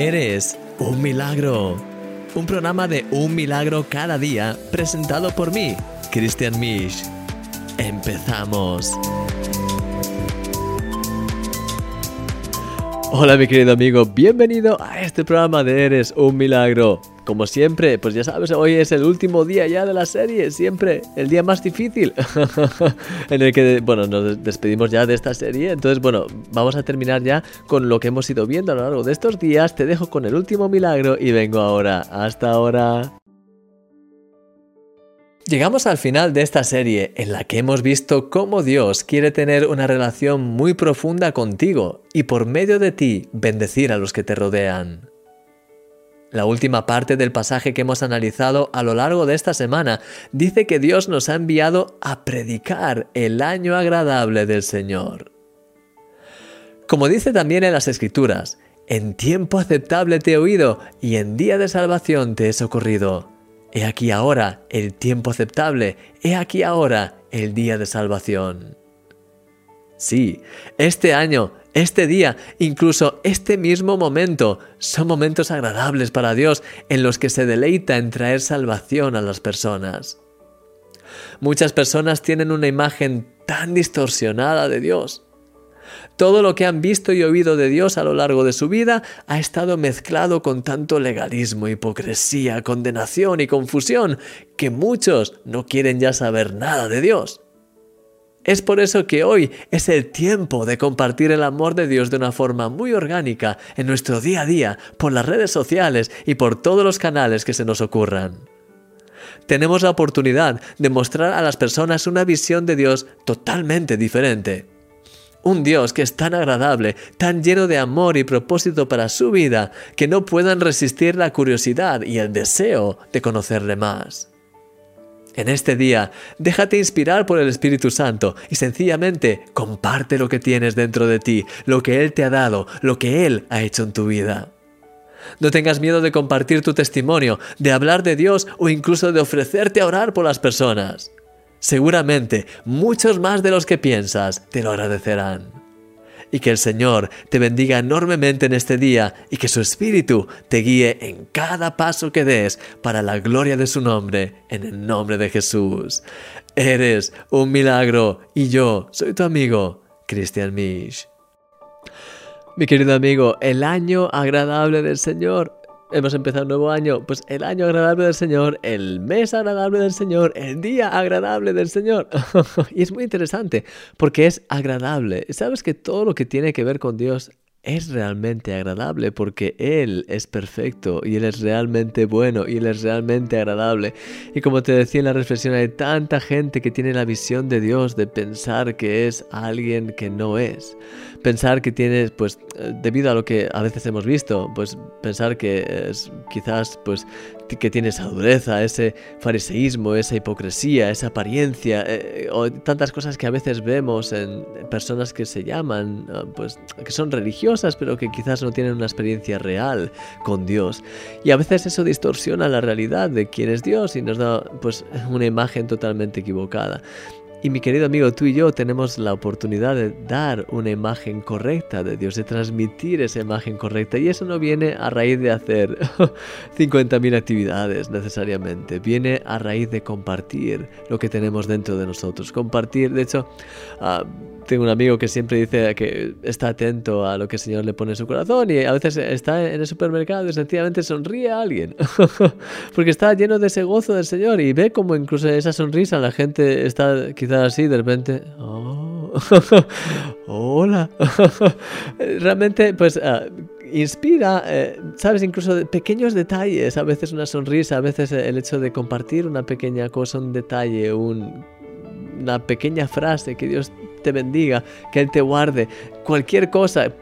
Eres un milagro. Un programa de un milagro cada día presentado por mí, Christian Misch. Empezamos. Hola mi querido amigo, bienvenido a este programa de Eres un milagro. Como siempre, pues ya sabes, hoy es el último día ya de la serie, siempre el día más difícil en el que, bueno, nos despedimos ya de esta serie. Entonces, bueno, vamos a terminar ya con lo que hemos ido viendo a lo largo de estos días. Te dejo con el último milagro y vengo ahora. Hasta ahora. Llegamos al final de esta serie en la que hemos visto cómo Dios quiere tener una relación muy profunda contigo y por medio de ti bendecir a los que te rodean. La última parte del pasaje que hemos analizado a lo largo de esta semana dice que Dios nos ha enviado a predicar el año agradable del Señor. Como dice también en las Escrituras, en tiempo aceptable te he oído y en día de salvación te he socorrido. He aquí ahora el tiempo aceptable, he aquí ahora el día de salvación. Sí, este año este día, incluso este mismo momento, son momentos agradables para Dios en los que se deleita en traer salvación a las personas. Muchas personas tienen una imagen tan distorsionada de Dios. Todo lo que han visto y oído de Dios a lo largo de su vida ha estado mezclado con tanto legalismo, hipocresía, condenación y confusión que muchos no quieren ya saber nada de Dios. Es por eso que hoy es el tiempo de compartir el amor de Dios de una forma muy orgánica en nuestro día a día, por las redes sociales y por todos los canales que se nos ocurran. Tenemos la oportunidad de mostrar a las personas una visión de Dios totalmente diferente. Un Dios que es tan agradable, tan lleno de amor y propósito para su vida, que no puedan resistir la curiosidad y el deseo de conocerle más. En este día, déjate inspirar por el Espíritu Santo y sencillamente comparte lo que tienes dentro de ti, lo que Él te ha dado, lo que Él ha hecho en tu vida. No tengas miedo de compartir tu testimonio, de hablar de Dios o incluso de ofrecerte a orar por las personas. Seguramente muchos más de los que piensas te lo agradecerán y que el Señor te bendiga enormemente en este día y que su Espíritu te guíe en cada paso que des para la gloria de su nombre, en el nombre de Jesús. Eres un milagro y yo soy tu amigo, Christian Misch. Mi querido amigo, el año agradable del Señor hemos empezado un nuevo año, pues el año agradable del Señor, el mes agradable del Señor, el día agradable del Señor. y es muy interesante porque es agradable. Sabes que todo lo que tiene que ver con Dios es realmente agradable porque Él es perfecto y Él es realmente bueno y Él es realmente agradable. Y como te decía en la reflexión, hay tanta gente que tiene la visión de Dios de pensar que es alguien que no es. Pensar que tienes, pues, debido a lo que a veces hemos visto, pues pensar que es, quizás, pues, que tiene esa dureza, ese fariseísmo, esa hipocresía, esa apariencia, eh, o tantas cosas que a veces vemos en personas que se llaman, ah, pues, que son religiosas, pero que quizás no tienen una experiencia real con Dios. Y a veces eso distorsiona la realidad de quién es Dios y nos da, pues, una imagen totalmente equivocada. Y mi querido amigo, tú y yo tenemos la oportunidad de dar una imagen correcta de Dios, de transmitir esa imagen correcta. Y eso no viene a raíz de hacer 50.000 actividades necesariamente, viene a raíz de compartir lo que tenemos dentro de nosotros. Compartir, de hecho, uh, tengo un amigo que siempre dice que está atento a lo que el Señor le pone en su corazón y a veces está en el supermercado y sencillamente sonríe a alguien porque está lleno de ese gozo del Señor y ve como incluso esa sonrisa la gente está quizás así de repente oh, hola realmente pues uh, inspira, eh, sabes, incluso pequeños detalles, a veces una sonrisa, a veces el hecho de compartir una pequeña cosa, un detalle, un, una pequeña frase que Dios te bendiga, que Él te guarde, cualquier cosa.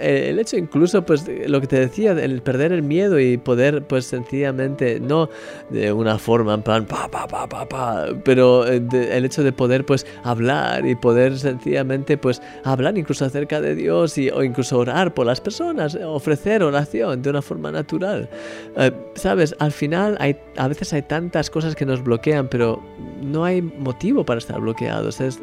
El hecho incluso, pues, lo que te decía, el perder el miedo y poder, pues, sencillamente, no de una forma en plan, pa, pa, pa, pa, pa, pero eh, el hecho de poder, pues, hablar y poder sencillamente, pues, hablar incluso acerca de Dios y, o incluso orar por las personas, ofrecer oración de una forma natural. Eh, Sabes, al final hay, a veces hay tantas cosas que nos bloquean, pero no hay motivo para estar bloqueados. es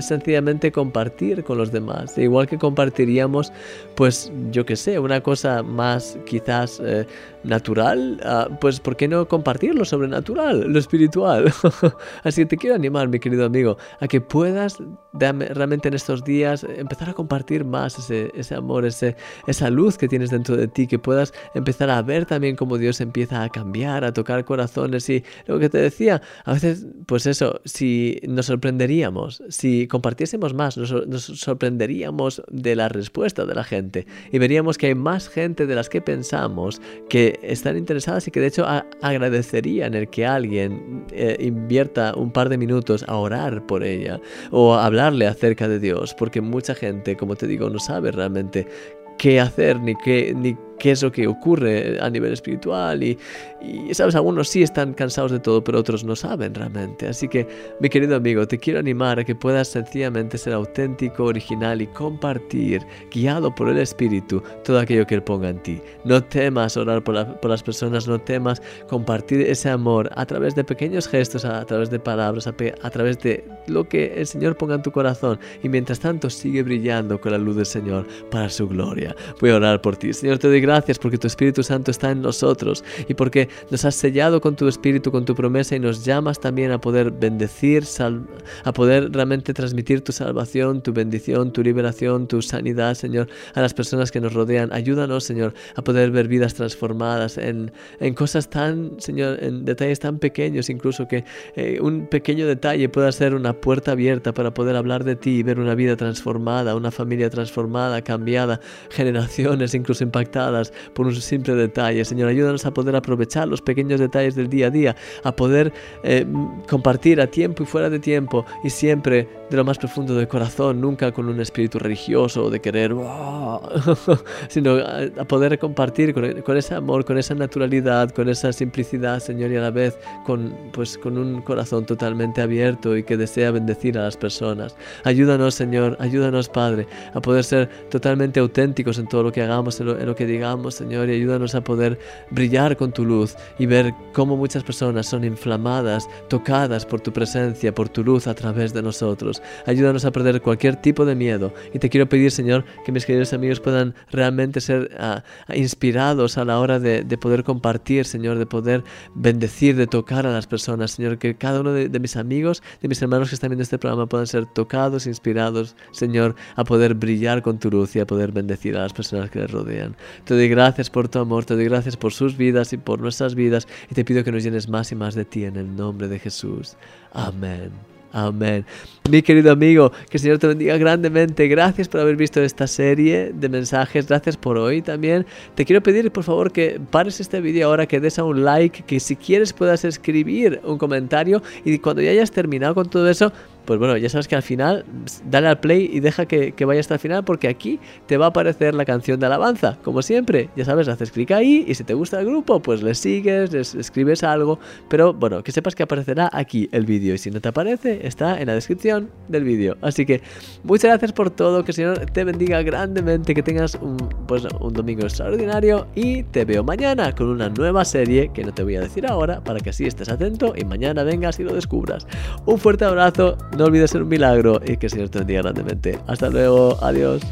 sencillamente compartir con los demás igual que compartiríamos Pues yo que sé, una cosa más quizás eh, natural, ah, pues ¿por qué no compartir lo sobrenatural, lo espiritual? Así que te quiero animar, mi querido amigo, a que puedas realmente en estos días empezar a compartir más ese, ese amor, ese, esa luz que tienes dentro de ti, que puedas empezar a ver también cómo Dios empieza a cambiar, a tocar corazones. Y lo que te decía, a veces, pues eso, si nos sorprenderíamos, si compartiésemos más, nos, nos sorprenderíamos de la respuesta de la gente y veríamos que hay más gente de las que pensamos que están interesadas y que de hecho agradecerían el que alguien eh, invierta un par de minutos a orar por ella o a acerca de Dios, porque mucha gente, como te digo, no sabe realmente qué hacer ni qué, ni qué es lo que ocurre a nivel espiritual y, y, sabes, algunos sí están cansados de todo, pero otros no saben realmente. Así que, mi querido amigo, te quiero animar a que puedas sencillamente ser auténtico, original y compartir, guiado por el Espíritu, todo aquello que Él ponga en ti. No temas orar por, por las personas, no temas compartir ese amor a través de pequeños gestos, a, través de palabras, a, a través de lo que el Señor ponga en tu corazón. Y mientras tanto, sigue brillando con la luz del Señor para su gloria. Voy a orar por ti. Señor, te doy gracias porque tu Espíritu Santo está en nosotros y porque nos has sellado con tu Espíritu, con tu promesa y nos llamas también a poder bendecir, a poder realmente transmitir tu salvación, tu bendición, tu liberación, tu sanidad, Señor, a las personas que nos rodean. Ayúdanos, Señor, a poder ver vidas transformadas en, en cosas tan, Señor, en detalles tan pequeños, incluso que eh, un pequeño detalle pueda ser una puerta abierta para poder hablar de ti y ver una vida transformada, una familia transformada, cambiada, generaciones incluso impactadas por un simple detalle. Señor, ayúdanos a poder aprovechar los pequeños detalles del día a día, a poder eh, compartir a tiempo y fuera de tiempo y siempre de lo más profundo del corazón, nunca con un espíritu religioso o de querer, sino a, poder compartir con, ese amor, con esa naturalidad, con esa simplicidad, Señor, y a la vez con, pues, con un corazón totalmente abierto y que desea bendecir a las personas. Ayúdanos, Señor, ayúdanos, Padre, a poder ser totalmente auténticos en todo lo que hagamos, en lo que digamos Señor, y ayúdanos a poder brillar con tu luz y ver cómo muchas personas son inflamadas, tocadas por tu presencia, por tu luz a través de nosotros. Ayúdanos a perder cualquier tipo de miedo. Y te quiero pedir, Señor, que mis queridos amigos puedan realmente ser ah, inspirados a la hora de, poder compartir, Señor, de poder bendecir, de tocar a las personas, Señor, que cada uno de, de mis amigos, de mis hermanos que están viendo este programa puedan ser tocados, inspirados, Señor, a poder brillar con tu luz y a poder bendecir a las personas que les rodean. Te doy gracias por tu amor, te doy gracias por sus vidas y por nuestras vidas y te pido que nos llenes más y más de ti en el nombre de Jesús. Amén. Amén. Mi querido amigo, que el Señor te bendiga grandemente. Gracias por haber visto esta serie de mensajes. Gracias por hoy también. Te quiero pedir, por favor, que pares este vídeo ahora, que des a un like, que si quieres puedas escribir un comentario y cuando ya hayas terminado con todo eso, pues bueno, ya sabes que al final dale al play y deja que, vaya hasta el final porque aquí te va a aparecer la canción de alabanza, como siempre. Ya sabes, haces clic ahí y si te gusta el grupo, pues le sigues, les escribes algo. Pero bueno, que sepas que aparecerá aquí el vídeo y si no te aparece, está en la descripción del vídeo. Así que muchas gracias por todo, que el Señor te bendiga grandemente, que tengas un, pues, un domingo extraordinario y te veo mañana con una nueva serie que no te voy a decir ahora para que así estés atento y mañana vengas y lo descubras. Un fuerte abrazo no olvides ser un milagro y que Señor te bendiga grandemente. Hasta luego, adiós.